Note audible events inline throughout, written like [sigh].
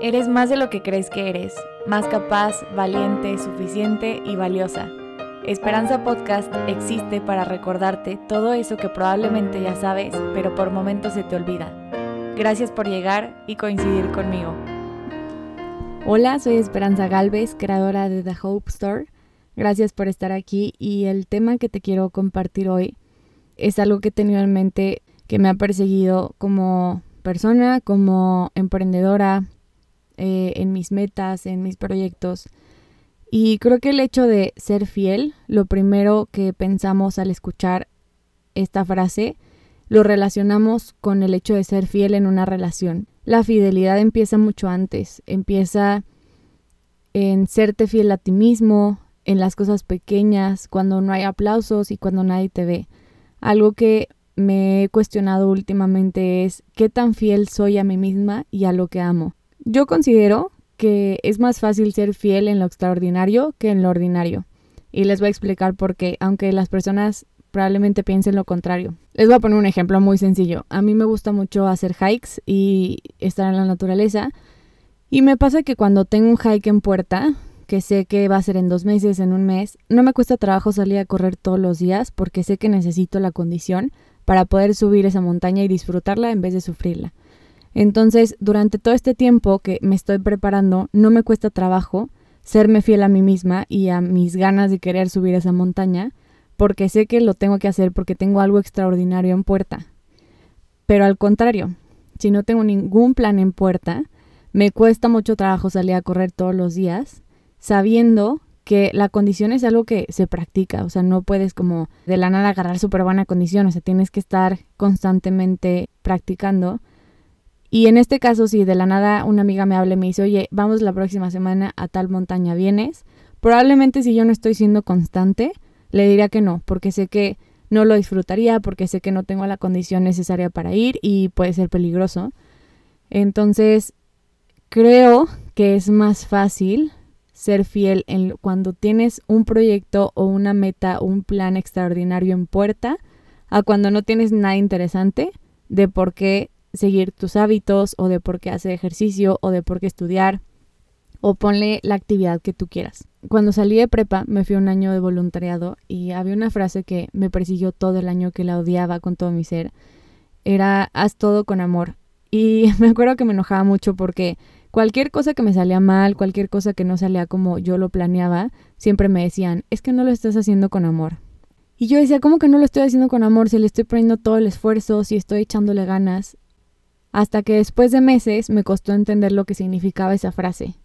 Eres más de lo que crees que eres, más capaz, valiente, suficiente y valiosa. Esperanza Podcast existe para recordarte todo eso que probablemente ya sabes, pero por momentos se te olvida. Gracias por llegar y coincidir conmigo. Hola, soy Esperanza Galvez, creadora de The Hope Store. Gracias por estar aquí y el tema que te quiero compartir hoy es algo que he tenido en mente que me ha perseguido como persona, como emprendedora, eh, en mis metas, en mis proyectos. Y creo que el hecho de ser fiel, lo primero que pensamos al escuchar esta frase, lo relacionamos con el hecho de ser fiel en una relación. La fidelidad empieza mucho antes, empieza en serte fiel a ti mismo, en las cosas pequeñas, cuando no hay aplausos y cuando nadie te ve. Algo que me he cuestionado últimamente es qué tan fiel soy a mí misma y a lo que amo. Yo considero que es más fácil ser fiel en lo extraordinario que en lo ordinario. Y les voy a explicar por qué, aunque las personas probablemente piensen lo contrario. Les voy a poner un ejemplo muy sencillo. A mí me gusta mucho hacer hikes y estar en la naturaleza. Y me pasa que cuando tengo un hike en puerta, que sé que va a ser en dos meses, en un mes, no me cuesta trabajo salir a correr todos los días porque sé que necesito la condición para poder subir esa montaña y disfrutarla en vez de sufrirla. Entonces, durante todo este tiempo que me estoy preparando, no me cuesta trabajo serme fiel a mí misma y a mis ganas de querer subir esa montaña, porque sé que lo tengo que hacer porque tengo algo extraordinario en puerta. Pero al contrario, si no tengo ningún plan en puerta, me cuesta mucho trabajo salir a correr todos los días, sabiendo que la condición es algo que se practica, o sea, no puedes como de la nada agarrar súper buena condición, o sea, tienes que estar constantemente practicando y en este caso, si de la nada una amiga me habla y me dice, oye, vamos la próxima semana a tal montaña, ¿vienes? Probablemente si yo no estoy siendo constante, le diría que no, porque sé que no lo disfrutaría, porque sé que no tengo la condición necesaria para ir y puede ser peligroso. Entonces, creo que es más fácil ser fiel en cuando tienes un proyecto o una meta un plan extraordinario en puerta a cuando no tienes nada interesante de por qué seguir tus hábitos o de por qué hacer ejercicio o de por qué estudiar o ponle la actividad que tú quieras. Cuando salí de prepa me fui un año de voluntariado y había una frase que me persiguió todo el año que la odiaba con todo mi ser. Era haz todo con amor. Y [laughs] me acuerdo que me enojaba mucho porque cualquier cosa que me salía mal, cualquier cosa que no salía como yo lo planeaba, siempre me decían, es que no lo estás haciendo con amor. Y yo decía, ¿cómo que no lo estoy haciendo con amor? Si le estoy poniendo todo el esfuerzo, si estoy echándole ganas hasta que después de meses me costó entender lo que significaba esa frase.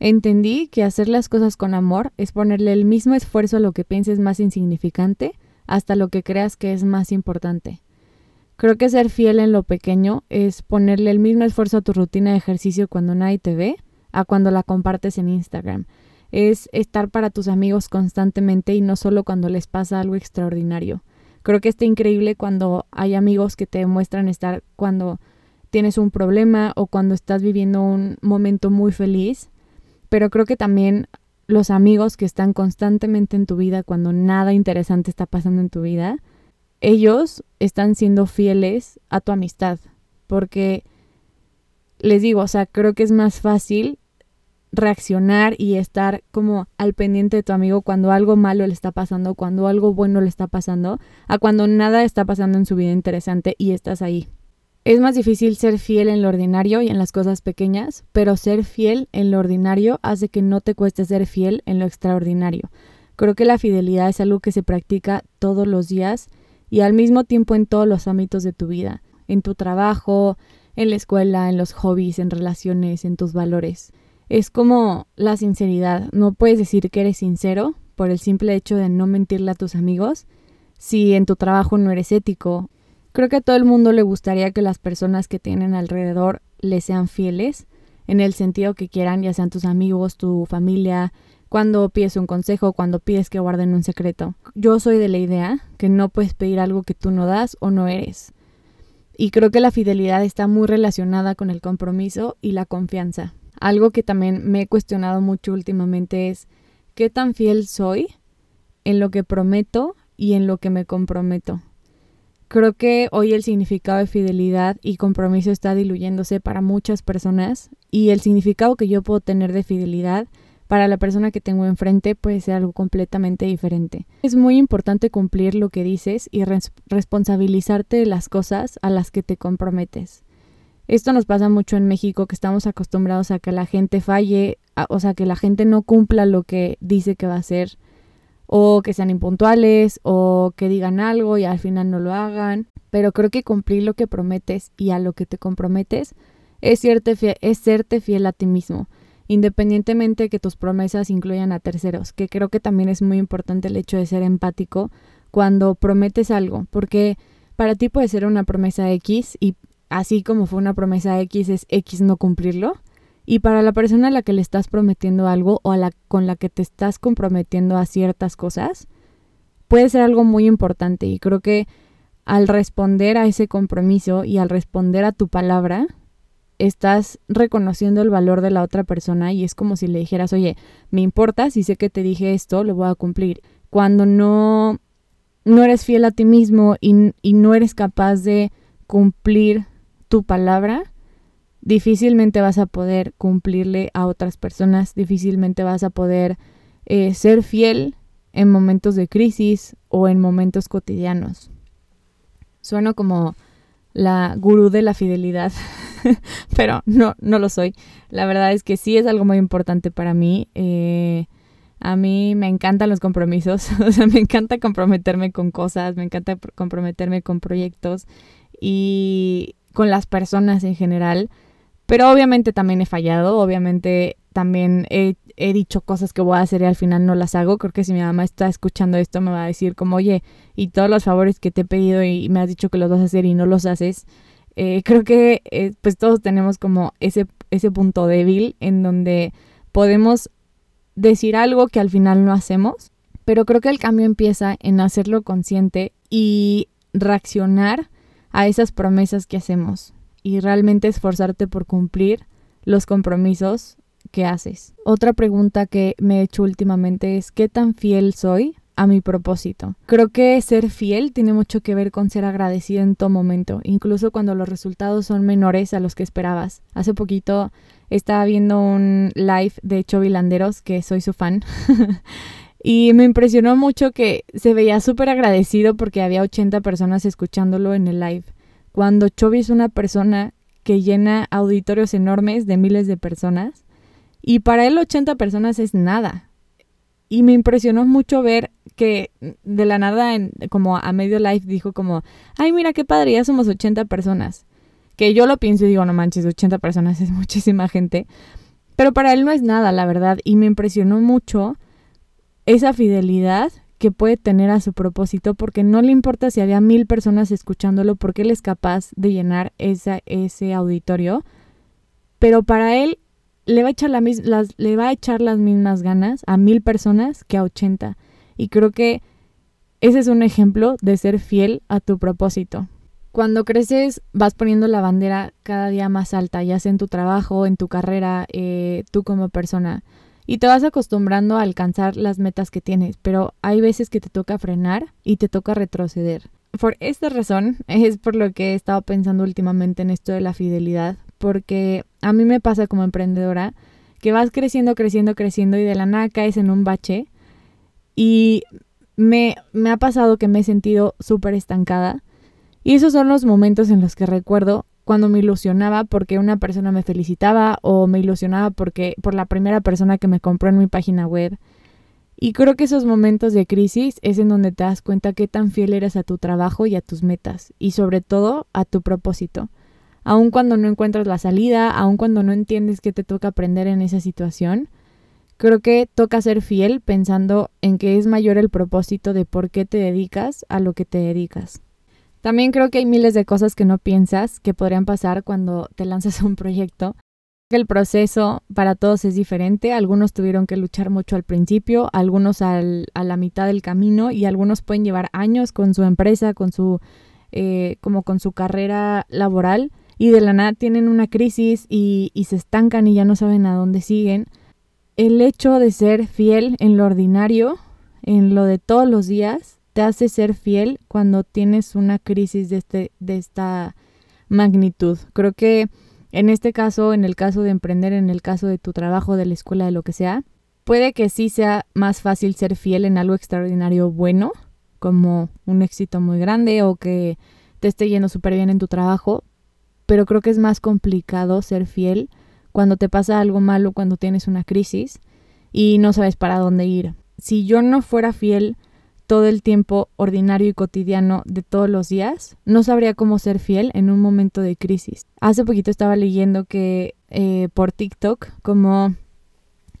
Entendí que hacer las cosas con amor es ponerle el mismo esfuerzo a lo que pienses más insignificante hasta lo que creas que es más importante. Creo que ser fiel en lo pequeño es ponerle el mismo esfuerzo a tu rutina de ejercicio cuando nadie te ve a cuando la compartes en Instagram. Es estar para tus amigos constantemente y no solo cuando les pasa algo extraordinario. Creo que está increíble cuando hay amigos que te demuestran estar cuando tienes un problema o cuando estás viviendo un momento muy feliz, pero creo que también los amigos que están constantemente en tu vida cuando nada interesante está pasando en tu vida, ellos están siendo fieles a tu amistad, porque les digo, o sea, creo que es más fácil reaccionar y estar como al pendiente de tu amigo cuando algo malo le está pasando, cuando algo bueno le está pasando, a cuando nada está pasando en su vida interesante y estás ahí. Es más difícil ser fiel en lo ordinario y en las cosas pequeñas, pero ser fiel en lo ordinario hace que no te cueste ser fiel en lo extraordinario. Creo que la fidelidad es algo que se practica todos los días y al mismo tiempo en todos los ámbitos de tu vida, en tu trabajo, en la escuela, en los hobbies, en relaciones, en tus valores. Es como la sinceridad. No puedes decir que eres sincero por el simple hecho de no mentirle a tus amigos si en tu trabajo no eres ético Creo que a todo el mundo le gustaría que las personas que tienen alrededor le sean fieles, en el sentido que quieran, ya sean tus amigos, tu familia, cuando pides un consejo, cuando pides que guarden un secreto. Yo soy de la idea que no puedes pedir algo que tú no das o no eres. Y creo que la fidelidad está muy relacionada con el compromiso y la confianza. Algo que también me he cuestionado mucho últimamente es qué tan fiel soy en lo que prometo y en lo que me comprometo. Creo que hoy el significado de fidelidad y compromiso está diluyéndose para muchas personas y el significado que yo puedo tener de fidelidad para la persona que tengo enfrente puede ser algo completamente diferente. Es muy importante cumplir lo que dices y responsabilizarte de las cosas a las que te comprometes. Esto nos pasa mucho en México, que estamos acostumbrados a que la gente falle, o sea, que la gente no cumpla lo que dice que va a hacer, o que sean impuntuales, o que digan algo y al final no lo hagan. Pero creo que cumplir lo que prometes y a lo que te comprometes es serte fiel, es serte fiel a ti mismo independientemente que tus promesas incluyan a terceros, que creo que también es muy importante el hecho de ser empático cuando prometes algo, porque para ti puede ser una promesa X y así como fue una promesa X es X no cumplirlo, y para la persona a la que le estás prometiendo algo o a la con la que te estás comprometiendo a ciertas cosas, puede ser algo muy importante y creo que al responder a ese compromiso y al responder a tu palabra, estás reconociendo el valor de la otra persona y es como si le dijeras, oye, me importa, si sé que te dije esto, lo voy a cumplir. Cuando no, no eres fiel a ti mismo y, y no eres capaz de cumplir tu palabra, difícilmente vas a poder cumplirle a otras personas, difícilmente vas a poder eh, ser fiel en momentos de crisis o en momentos cotidianos. Sueno como la gurú de la fidelidad, [laughs] pero no, no lo soy. La verdad es que sí es algo muy importante para mí. Eh, a mí me encantan los compromisos, [laughs] o sea, me encanta comprometerme con cosas, me encanta comprometerme con proyectos y con las personas en general. Pero obviamente también he fallado, obviamente también he, dicho cosas que voy a hacer y al final no las hago. Creo que si mi mamá está escuchando esto me va a decir como, oye, y todos los favores que te he pedido y me has dicho que los vas a hacer y no los haces. Eh, [laughs] creo que eh, pues todos tenemos como ese, ese punto débil en donde podemos decir algo que al final no hacemos, pero creo que el cambio empieza en hacerlo consciente y reaccionar a esas promesas que hacemos y realmente esforzarte por cumplir los compromisos que haces. Otra pregunta que me he hecho últimamente es ¿qué tan fiel soy a mi propósito? Creo que ser fiel tiene mucho que ver con ser agradecido en todo momento, incluso cuando los resultados son menores a los que esperabas. Hace poquito estaba viendo un live de Chovy Landeros, que soy su fan. [laughs] Y me impresionó mucho que se veía súper agradecido porque había 80 personas escuchándolo en el live. Cuando Chovy es una persona que llena auditorios enormes de miles de personas y para él 80 personas es nada. Y me impresionó mucho ver que de la nada, como a medio live, dijo como, ay, mira qué padre, ya somos 80 personas. Que yo lo pienso y digo, no manches, 80 personas es [laughs] muchísima gente. Pero para él no es nada, la verdad. Y me impresionó mucho esa fidelidad que puede tener a su propósito porque no le importa si había mil personas escuchándolo porque él es capaz de llenar esa, ese auditorio. Pero para él le va, a echar la, las, le va a echar las mismas ganas a mil personas que a 80. Y creo que ese es un ejemplo de ser fiel a tu propósito. Cuando creces vas poniendo la bandera cada día más alta, ya sea en tu trabajo, en tu carrera, eh, tú como persona. Y te vas acostumbrando a alcanzar las metas que tienes, pero hay veces que te toca frenar y te toca retroceder. Por esta razón [laughs] es por lo que he estado pensando últimamente en esto de la fidelidad, porque a mí me pasa como emprendedora que vas creciendo, creciendo, creciendo y de la nada caes en un bache y me, me ha pasado que me he sentido súper estancada y esos son los momentos en los que recuerdo cuando me ilusionaba porque una persona me felicitaba o me ilusionaba porque por la primera persona que me compró en mi página web. Y creo que esos momentos de crisis es en donde te das cuenta qué tan fiel eres a tu trabajo y a tus metas y sobre todo a tu propósito aun cuando no encuentras la salida, aun cuando no entiendes qué te toca aprender en esa situación, creo que toca ser fiel pensando en que es mayor el propósito de por qué te dedicas a lo que te dedicas. También creo que hay miles de cosas que no piensas que podrían pasar cuando te lanzas a un proyecto. El proceso para todos es diferente. Algunos tuvieron que luchar mucho al principio, algunos al, a la mitad del camino y algunos pueden llevar años con su empresa, con su, eh, como con su carrera laboral y de la nada tienen una crisis y, se estancan y ya no saben a dónde siguen. El hecho de ser fiel en lo ordinario, en lo de todos los días, te hace ser fiel cuando tienes una crisis de, este, de esta magnitud. Creo que En este caso, en el caso de emprender, en el caso de tu trabajo, de la escuela, de lo que sea, puede que sí sea más fácil ser fiel en algo extraordinario bueno, como un éxito muy grande o que te esté yendo súper bien en tu trabajo, pero creo que es más complicado ser fiel cuando te pasa algo malo, cuando tienes una crisis y no sabes para dónde ir. Si yo no fuera fiel todo el tiempo ordinario y cotidiano de todos los días, no sabría cómo ser fiel en un momento de crisis. Hace poquito estaba leyendo que eh, por TikTok, como,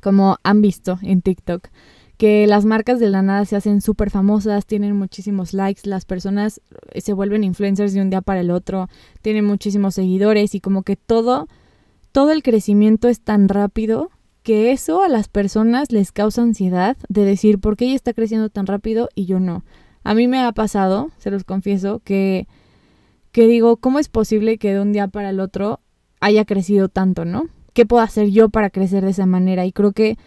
como han visto en TikTok, que las marcas de la nada se hacen súper famosas, tienen muchísimos likes, las personas se vuelven influencers de un día para el otro, tienen muchísimos seguidores y como que todo, todo el crecimiento es tan rápido que eso a las personas les causa ansiedad de decir por qué ella está creciendo tan rápido y yo no. A mí me ha pasado, se los confieso, que, que digo, ¿cómo es posible que de un día para el otro haya crecido tanto, no? ¿Qué puedo hacer yo para crecer de esa manera? Y creo que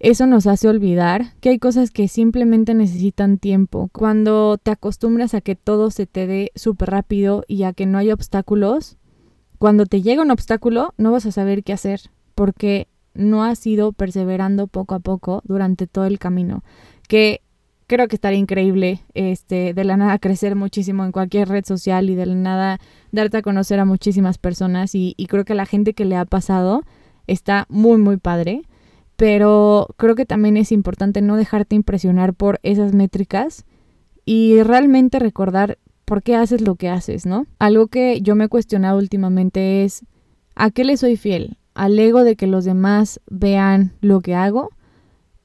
eso nos hace olvidar que hay cosas que simplemente necesitan tiempo. Cuando te acostumbras a que todo se te dé súper rápido y a que no hay obstáculos, cuando te llega un obstáculo no vas a saber qué hacer porque no has ido perseverando poco a poco durante todo el camino. Que creo que estaría increíble este, de la nada [laughs] crecer muchísimo en cualquier red social y de la nada darte a conocer a muchísimas personas y, y creo que la gente que le ha pasado está muy muy padre. Pero creo que también es importante no dejarte impresionar por esas métricas y realmente recordar por qué haces lo que haces, ¿no? Algo que yo me he cuestionado últimamente es, ¿a qué le soy fiel? Al ego de que los demás vean lo que hago,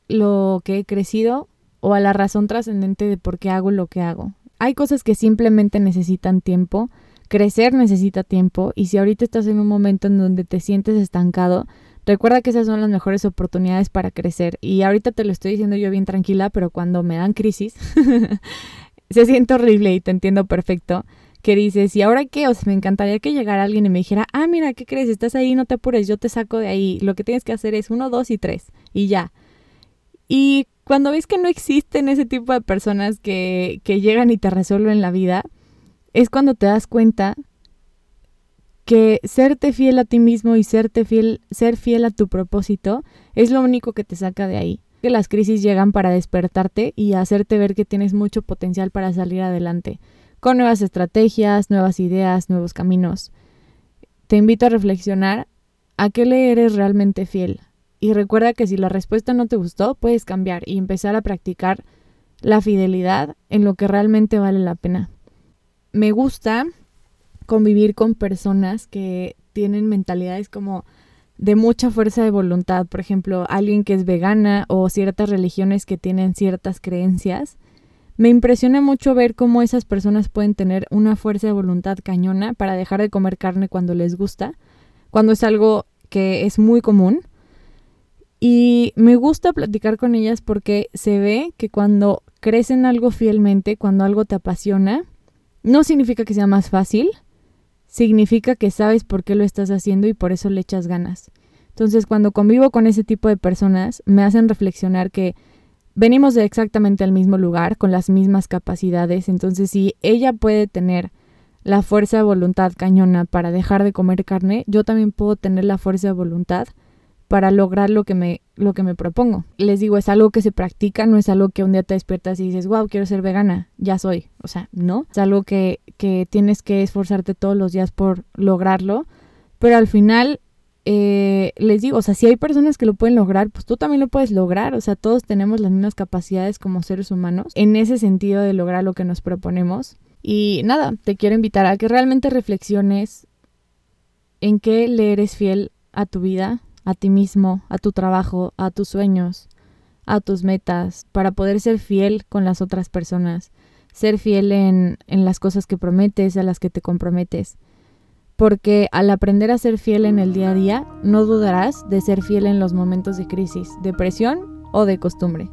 lo que he crecido o a la razón trascendente de por qué hago lo que hago. Hay cosas que simplemente necesitan tiempo, crecer necesita tiempo y si ahorita estás en un momento en donde te sientes estancado, recuerda que esas son las mejores oportunidades para crecer y ahorita te lo estoy diciendo yo bien tranquila, pero cuando me dan crisis [laughs] se siente horrible y te entiendo perfecto que dices, ¿y ahora qué? Me encantaría que llegara alguien y me dijera, ah, mira, ¿qué crees? Estás ahí, no te apures, yo te saco de ahí. Lo que tienes que hacer es uno, dos y tres. Y ya. Y cuando ves que no existen ese tipo de personas que, que llegan y te resuelven la vida, es cuando te das cuenta que serte fiel a ti mismo y serte fiel, ser fiel a tu propósito es lo único que te saca de ahí. Que las crisis llegan para despertarte y hacerte ver que tienes mucho potencial para salir adelante con nuevas estrategias, nuevas ideas, nuevos caminos. Te invito a reflexionar a qué le eres realmente fiel. Y recuerda que si la respuesta no te gustó, puedes cambiar y empezar a practicar la fidelidad en lo que realmente vale la pena. Me gusta convivir con personas que tienen mentalidades como de mucha fuerza de voluntad, por ejemplo, alguien que es vegana o ciertas religiones que tienen ciertas creencias me impresiona mucho ver cómo esas personas pueden tener una fuerza de voluntad cañona para dejar de comer carne cuando les gusta, cuando es algo que es muy común. Y me gusta platicar con ellas porque se ve que cuando crecen algo fielmente, cuando algo te apasiona, no significa que sea más fácil, significa que sabes por qué lo estás haciendo y por eso le echas ganas. Entonces, cuando convivo con ese tipo de personas, me hacen reflexionar que venimos de exactamente el mismo lugar, con las mismas capacidades, entonces si ella puede tener la fuerza de voluntad cañona para dejar de comer carne, yo también puedo tener la fuerza de voluntad para lograr lo que me lo que me propongo. Les digo, es algo que se practica, no es algo que un día te despiertas y dices, wow, quiero ser vegana, ya soy. O sea, no, es algo que, que tienes que esforzarte todos los días por lograrlo, pero al final eh, les digo, o sea, si hay personas que lo pueden lograr, pues tú también lo puedes lograr. O sea, todos tenemos las mismas capacidades como seres humanos en ese sentido de lograr lo que nos proponemos. Y nada, te quiero invitar a que realmente reflexiones en qué le eres fiel a tu vida, a ti mismo, a tu trabajo, a tus sueños, a tus metas, para poder ser fiel con las otras personas, ser fiel en, en las cosas que prometes, a las que te comprometes porque al aprender a ser fiel en el día a día, no dudarás de ser fiel en los momentos de crisis, depresión o de costumbre.